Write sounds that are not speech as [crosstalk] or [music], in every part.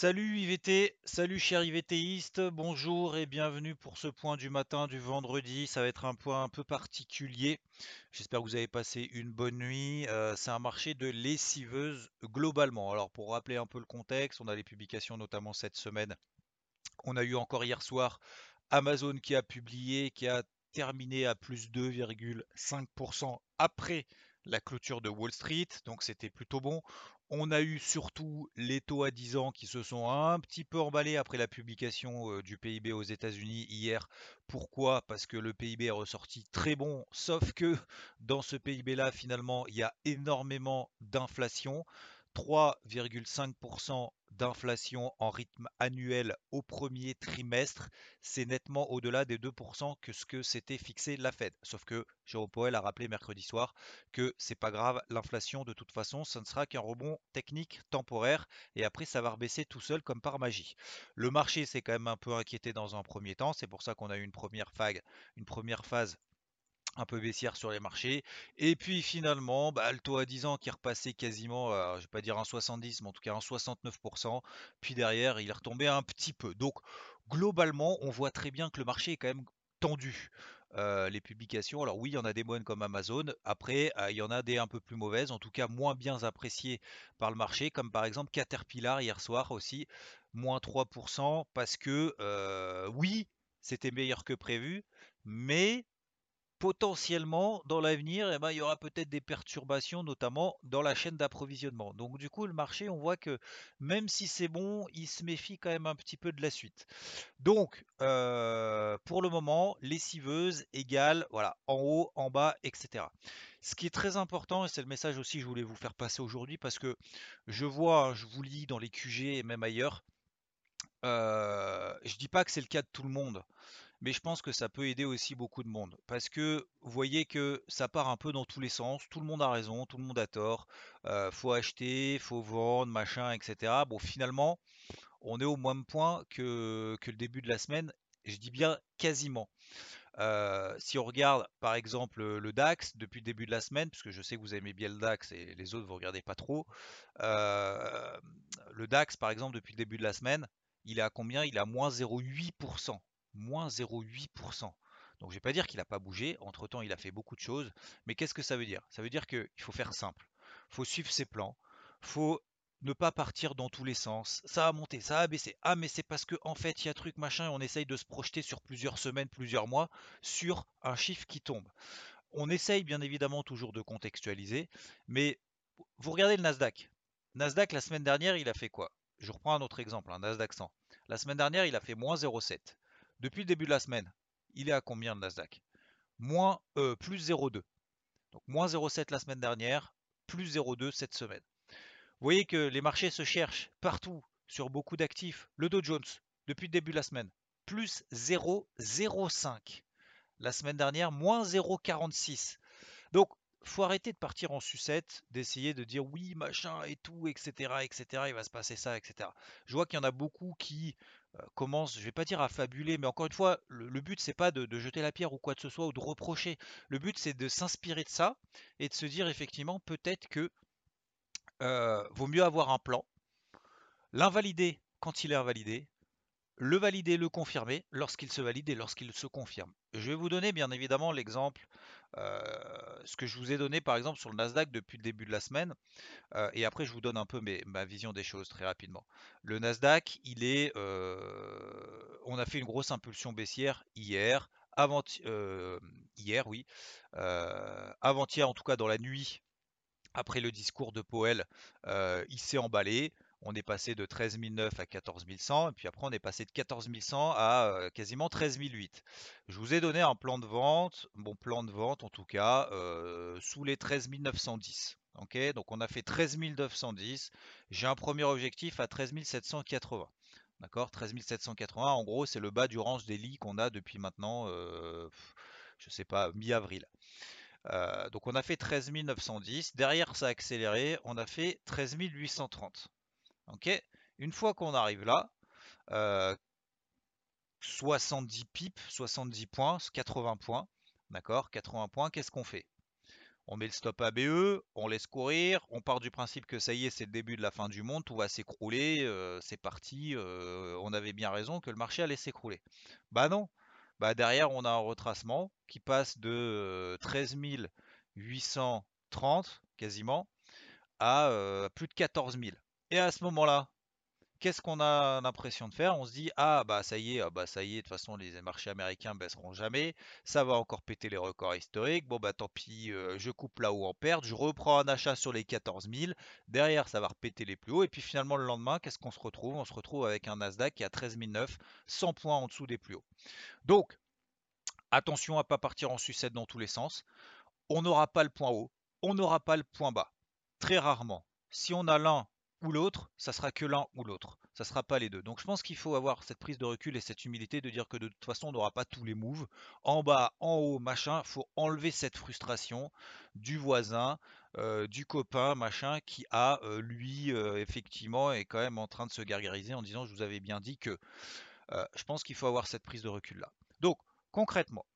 Salut IVT, salut cher IVTiste, bonjour et bienvenue pour ce point du matin du vendredi. Ça va être un point un peu particulier. J'espère que vous avez passé une bonne nuit. Euh, c'est un marché de lessiveuses globalement. Alors pour rappeler un peu le contexte, on a les publications notamment cette semaine. On a eu encore hier soir Amazon qui a publié, qui a terminé à plus 2,5% après la clôture de Wall Street, donc c'était plutôt bon. On a eu surtout les taux à 10 ans qui se sont un petit peu emballés après la publication euh, du PIB aux États-Unis hier. Pourquoi? Parce que le PIB est ressorti très bon, sauf que [laughs] dans ce PIB-là, finalement, il y a énormément d'inflation. 3,5% d'inflation en rythme annuel au premier trimestre, c'est nettement au-delà des 2% que ce que s'était fixé la Fed. Sauf que Jérôme Powell a rappelé mercredi soir que c'est pas grave, l'inflation de toute façon, ce ne sera qu'un rebond technique temporaire et après ça va rebaisser tout seul comme par magie. Le marché s'est quand même un peu inquiété dans un premier temps, c'est pour ça qu'on a eu une première une première phase un peu baissière sur les marchés. Et puis finalement, bah, le taux à 10 ans qui est repassé quasiment, euh, je vais pas dire un 70, mais en tout cas un 69%. Puis derrière, il est retombé un petit peu. Donc globalement, on voit très bien que le marché est quand même tendu. Euh, les publications, alors oui, il y en a des bonnes comme Amazon. Après, euh, il y en a des un peu plus mauvaises, en tout cas moins bien appréciées par le marché, comme par exemple Caterpillar hier soir aussi, moins 3%, parce que oui, c'était meilleur que prévu, mais potentiellement dans l'avenir, eh ben, il y aura peut-être des perturbations, notamment dans la chaîne d'approvisionnement. Donc du coup, le marché, on voit que même si c'est bon, il se méfie quand même un petit peu de la suite. Donc, euh, pour le moment, lessiveuse égale, voilà, en haut, en bas, etc. Ce qui est très important, et c'est le message aussi que je voulais vous faire passer aujourd'hui, parce que je vois, je vous lis dans les QG et même ailleurs, euh, je dis pas que c'est le cas de tout le monde mais je pense que ça peut aider aussi beaucoup de monde. Parce que vous voyez que ça part un peu dans tous les sens, tout le monde a raison, tout le monde a tort, euh, faut acheter, faut vendre, machin, etc. Bon, finalement, on est au même point que, le début de la semaine, je dis bien quasiment. Euh, si on regarde par exemple le DAX depuis le début de la semaine, puisque je sais que vous aimez bien le DAX et les autres vous regardez pas trop, euh, le DAX par exemple depuis le début de la semaine, il est à combien? Il est à moins 0,8% moins 0,8%. Donc je vais pas dire qu'il n'a pas bougé, entre-temps il a fait beaucoup de choses, mais qu'est-ce que ça veut dire? Ça veut dire qu'il faut faire simple, il faut suivre ses plans, faut ne pas partir dans tous les sens, ça a monté, ça a baissé, ah mais c'est parce qu'en en fait il y a truc machin et on essaye de se projeter sur plusieurs semaines, plusieurs mois sur un chiffre qui tombe. On essaye bien évidemment toujours de contextualiser, mais vous regardez le Nasdaq. Nasdaq la semaine dernière il a fait quoi? Je reprends un autre exemple, un Nasdaq 100. La semaine dernière il a fait moins 0,7. Depuis le début de la semaine, il est à combien le Nasdaq? Moins, euh, plus 0,2. Donc moins 0,7 la semaine dernière, plus 0,2 cette semaine. Vous voyez que les marchés se cherchent partout sur beaucoup d'actifs. Le Dow Jones, depuis le début de la semaine, plus 0,05. La semaine dernière, moins 0,46. Donc, faut arrêter de partir en sucette, d'essayer de dire oui, machin et tout, etc., etc., il va se passer ça, etc. Je vois qu'il y en a beaucoup qui commence, je vais pas dire à fabuler, mais encore une fois, le, but c'est pas de, jeter la pierre ou quoi que ce soit ou de reprocher. Le but c'est de s'inspirer de ça et de se dire effectivement peut-être que euh, vaut mieux avoir un plan, l'invalider quand il est invalidé, le valider, le confirmer lorsqu'il se valide et lorsqu'il se confirme. Je vais vous donner bien évidemment l'exemple, euh, ce que je vous ai donné par exemple sur le Nasdaq depuis le début de la semaine, euh, et après je vous donne un peu ma vision des choses très rapidement. Le Nasdaq, il est, euh, on a fait une grosse impulsion baissière hier, avant, hier oui, avant-hier en tout cas dans la nuit après le discours de Powell, il s'est emballé. On est passé de 13 009 à 14 100, et puis après on est passé de 14 100 à euh, quasiment 13 008. Je vous ai donné un plan de vente, bon plan de vente en tout cas, euh, sous les 13 910. Ok, donc on a fait 13 910. J'ai un premier objectif à 13 780. D'accord? 13 780, en gros, c'est le bas du range des lits qu'on a depuis maintenant, euh, je sais pas, mi-avril. Euh, donc on a fait 13 910. Derrière, ça a accéléré. On a fait 13 830. Une fois qu'on arrive là, 70 pips, 70 points, 80 points. D'accord 80 points, qu'est-ce qu'on fait? On met le stop ABE, on laisse courir, on part du principe que ça y est, c'est le début de la fin du monde, tout va s'écrouler, euh, c'est parti, euh, on avait bien raison que le marché allait s'écrouler. Bah non, bah derrière on a un retracement qui passe de 13 euh, 830 quasiment à plus de 14 000. Et à ce moment-là, qu'est-ce qu'on a l'impression de faire? On se dit ah bah ça y est, ah, bah ça y est, de toute façon les marchés américains baisseront jamais, ça va encore péter les records historiques. Bon bah tant pis, euh, je coupe là où en perte, je reprends un achat sur les 14 000. Derrière ça va repéter les plus hauts et puis finalement le lendemain, qu'est-ce qu'on se retrouve? On se retrouve avec un Nasdaq qui a 13 900, 100 points en dessous des plus hauts. Donc attention à pas partir en sucette dans tous les sens. On n'aura pas le point haut, on n'aura pas le point bas. Très rarement. Si on a l'un ou l'autre, ça sera que l'un ou l'autre. Ça sera pas les deux. Donc je pense qu'il faut avoir cette prise de recul et cette humilité de dire que de toute façon on n'aura pas tous les moves. En bas, en haut, machin, faut enlever cette frustration du voisin, euh, du copain, machin, qui a euh, lui euh, effectivement est quand même en train de se gargariser en disant je vous avais bien dit que. je pense qu'il faut avoir cette prise de recul là. Donc concrètement,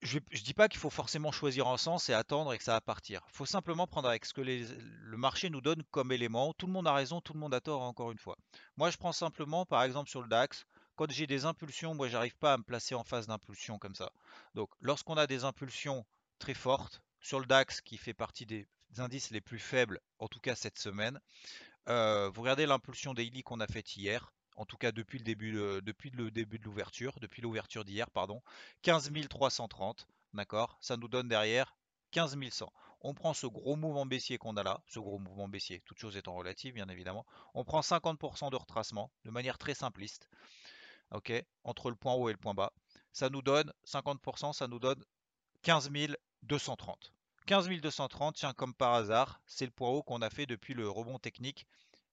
je ne dis pas qu'il faut forcément choisir un sens et attendre et que ça va partir. Il faut simplement prendre avec ce que le marché nous donne comme élément. Tout le monde a raison, tout le monde a tort, encore une fois. Moi, je prends simplement, par exemple, sur le DAX, quand j'ai des impulsions, moi, j'arrive pas à me placer en face d'impulsions comme ça. Donc, lorsqu'on a des impulsions très fortes, sur le DAX, qui fait partie des indices les plus faibles, en tout cas cette semaine, euh, vous regardez l'impulsion daily qu'on a faite hier, en tout cas depuis le début, de l'ouverture, depuis l'ouverture d'hier, pardon, 15 330, d'accord Ça nous donne derrière 15 100. On prend ce gros mouvement baissier qu'on a là, ce gros mouvement baissier, toute chose étant relative bien évidemment, on prend 50% de retracement de manière très simpliste, ok, entre le point haut et le point bas. Ça nous donne 50%, ça nous donne 15 230. 15 230, tiens, comme par hasard, c'est le point haut qu'on a fait depuis le rebond technique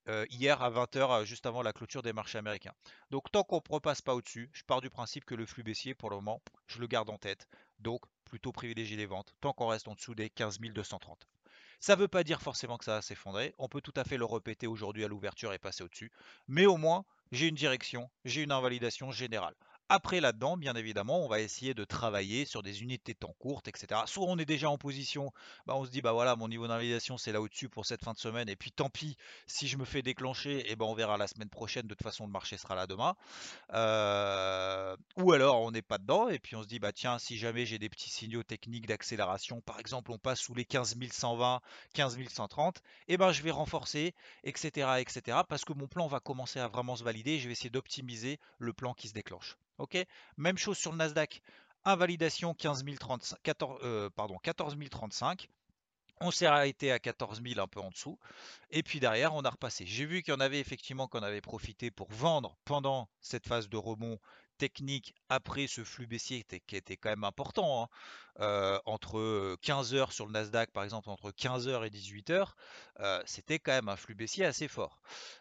euh, hier à 20h, euh, juste avant la clôture des marchés américains. Donc tant qu'on ne repasse pas au-dessus, je pars du principe que le flux baissier, pour le moment, je le garde en tête. Donc plutôt privilégier les ventes, tant qu'on reste en dessous des 15 230. Ça ne veut pas dire forcément que ça va s'effondrer. On peut tout à fait le répéter aujourd'hui à l'ouverture et passer au-dessus. Mais au moins, j'ai une direction, j'ai une invalidation générale. Après là-dedans, bien évidemment, on va essayer de travailler sur des unités de temps courtes, etc. Soit on est déjà en position, bah on se dit bah voilà, mon niveau d'invalidation c'est là au-dessus pour cette fin de semaine, et puis tant pis, si je me fais déclencher, et eh ben on verra la semaine prochaine, de toute façon le marché sera là demain. Euh, ou alors on n'est pas dedans, et puis on se dit bah tiens, si jamais j'ai des petits signaux techniques d'accélération, par exemple on passe sous les 15 120, 15 130, et ben je vais renforcer, etc., etc. Parce que mon plan va commencer à vraiment se valider, et je vais essayer d'optimiser le plan qui se déclenche. Même chose sur le Nasdaq. Invalidation 15 14, euh, pardon, 14 035. On s'est arrêté à 14 000 un peu en dessous. Et puis derrière, on a repassé. J'ai vu qu'il y en avait effectivement qu'on avait profité pour vendre pendant cette phase de rebond technique après ce flux baissier qui était, quand même important, hein. euh, entre 15 heures sur le Nasdaq par exemple, entre 15h et 18h, euh, c'était quand même un flux baissier assez fort.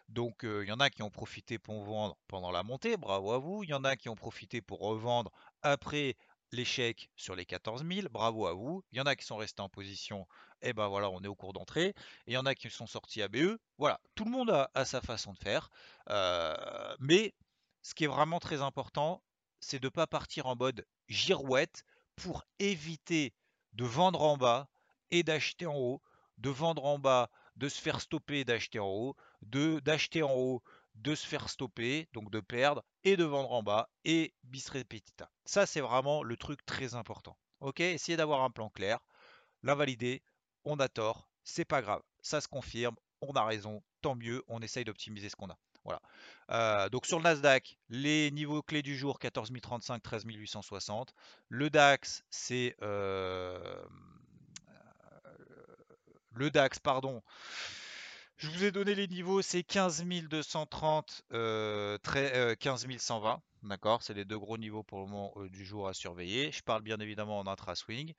Donc euh, il y en a qui ont profité pour vendre pendant la montée, bravo à vous, il y en a qui ont profité pour revendre après l'échec sur les 14 000, bravo à vous, il y en a qui sont restés en position, et eh ben voilà, on est au cours d'entrée, et il y en a qui sont sortis à BE, voilà, tout le monde a sa façon de faire, mais ce qui est vraiment très important, c'est de ne pas partir en mode girouette pour éviter de vendre en bas et d'acheter en haut, de vendre en bas, de se faire stopper et d'acheter en haut, d'acheter en haut, de se faire stopper, donc de perdre, et de vendre en bas, et bis repetita. Ça, c'est vraiment le truc très important. Ok? Essayez d'avoir un plan clair, l'invalider, on a tort, c'est pas grave, ça se confirme, on a raison, tant mieux, on essaye d'optimiser ce qu'on a. Voilà. Euh, donc sur le Nasdaq, les niveaux clés du jour 14 035, 13 860. Le DAX, c'est euh, le DAX, pardon. Je vous ai donné les niveaux, c'est 15 230, 15 120. D'accord, c'est les deux gros niveaux pour le moment euh, du jour à surveiller. Je parle bien évidemment en intra-swing.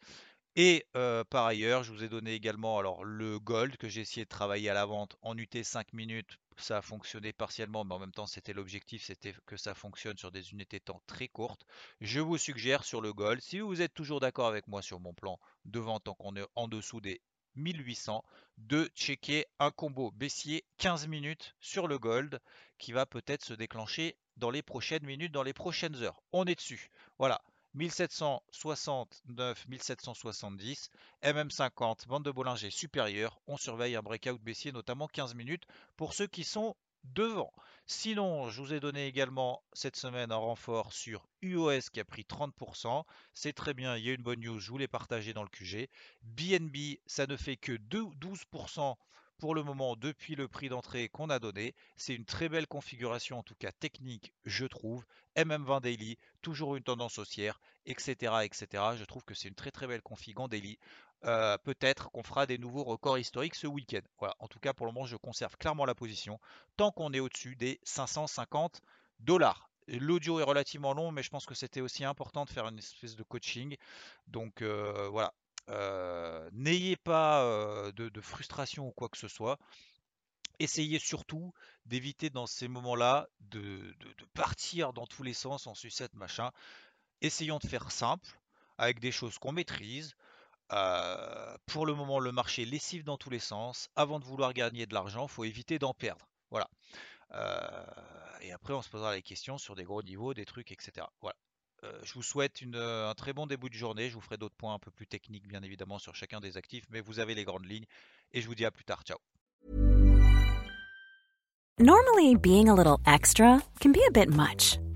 Et euh, par ailleurs, je vous ai donné également alors le gold que j'ai essayé de travailler à la vente en UT 5 minutes. Ça a fonctionné partiellement, mais en même temps, c'était l'objectif, c'était que ça fonctionne sur des unités temps très courtes. Je vous suggère sur le gold, si vous êtes toujours d'accord avec moi sur mon plan de vente tant qu'on est en dessous des 1800, de checker un combo baissier 15 minutes sur le gold qui va peut-être se déclencher dans les prochaines minutes, dans les prochaines heures. On est dessus. Voilà. 1769, 1770, MM50, bande de Bollinger supérieure. On surveille un breakout baissier, notamment 15 minutes pour ceux qui sont devant. Sinon, je vous ai donné également cette semaine un renfort sur UOS qui a pris 30%. C'est très bien, il y a une bonne news, je vous l'ai partagé dans le QG. BNB, ça ne fait que 12% pour le moment depuis le prix d'entrée qu'on a donné. C'est une très belle configuration, en tout cas technique, je trouve. MM20 Daily, toujours une tendance haussière, etc. etc. Je trouve que c'est une très très belle config en daily. Euh, peut-être qu'on fera des nouveaux records historiques ce week-end. En tout cas, pour le moment, je conserve clairement la position tant qu'on est au-dessus des 550 dollars. L'audio est relativement long, mais je pense que c'était aussi important de faire une espèce de coaching. Donc euh, voilà, euh, n'ayez pas euh, de, frustration ou quoi que ce soit. Essayez surtout d'éviter dans ces moments-là de, partir dans tous les sens en sucette, machin. Essayons de faire simple, avec des choses qu'on maîtrise. Euh, pour le moment, le marché lessive dans tous les sens. Avant de vouloir gagner de l'argent, il faut éviter d'en perdre. Voilà. et après, on se posera les questions sur des gros niveaux, des trucs, etc. Voilà. Euh, je vous souhaite euh, un très bon début de journée. Je vous ferai d'autres points un peu plus techniques, bien évidemment, sur chacun des actifs, mais vous avez les grandes lignes. Et je vous dis à plus tard. Ciao. Normally, being a little extra can be a bit much,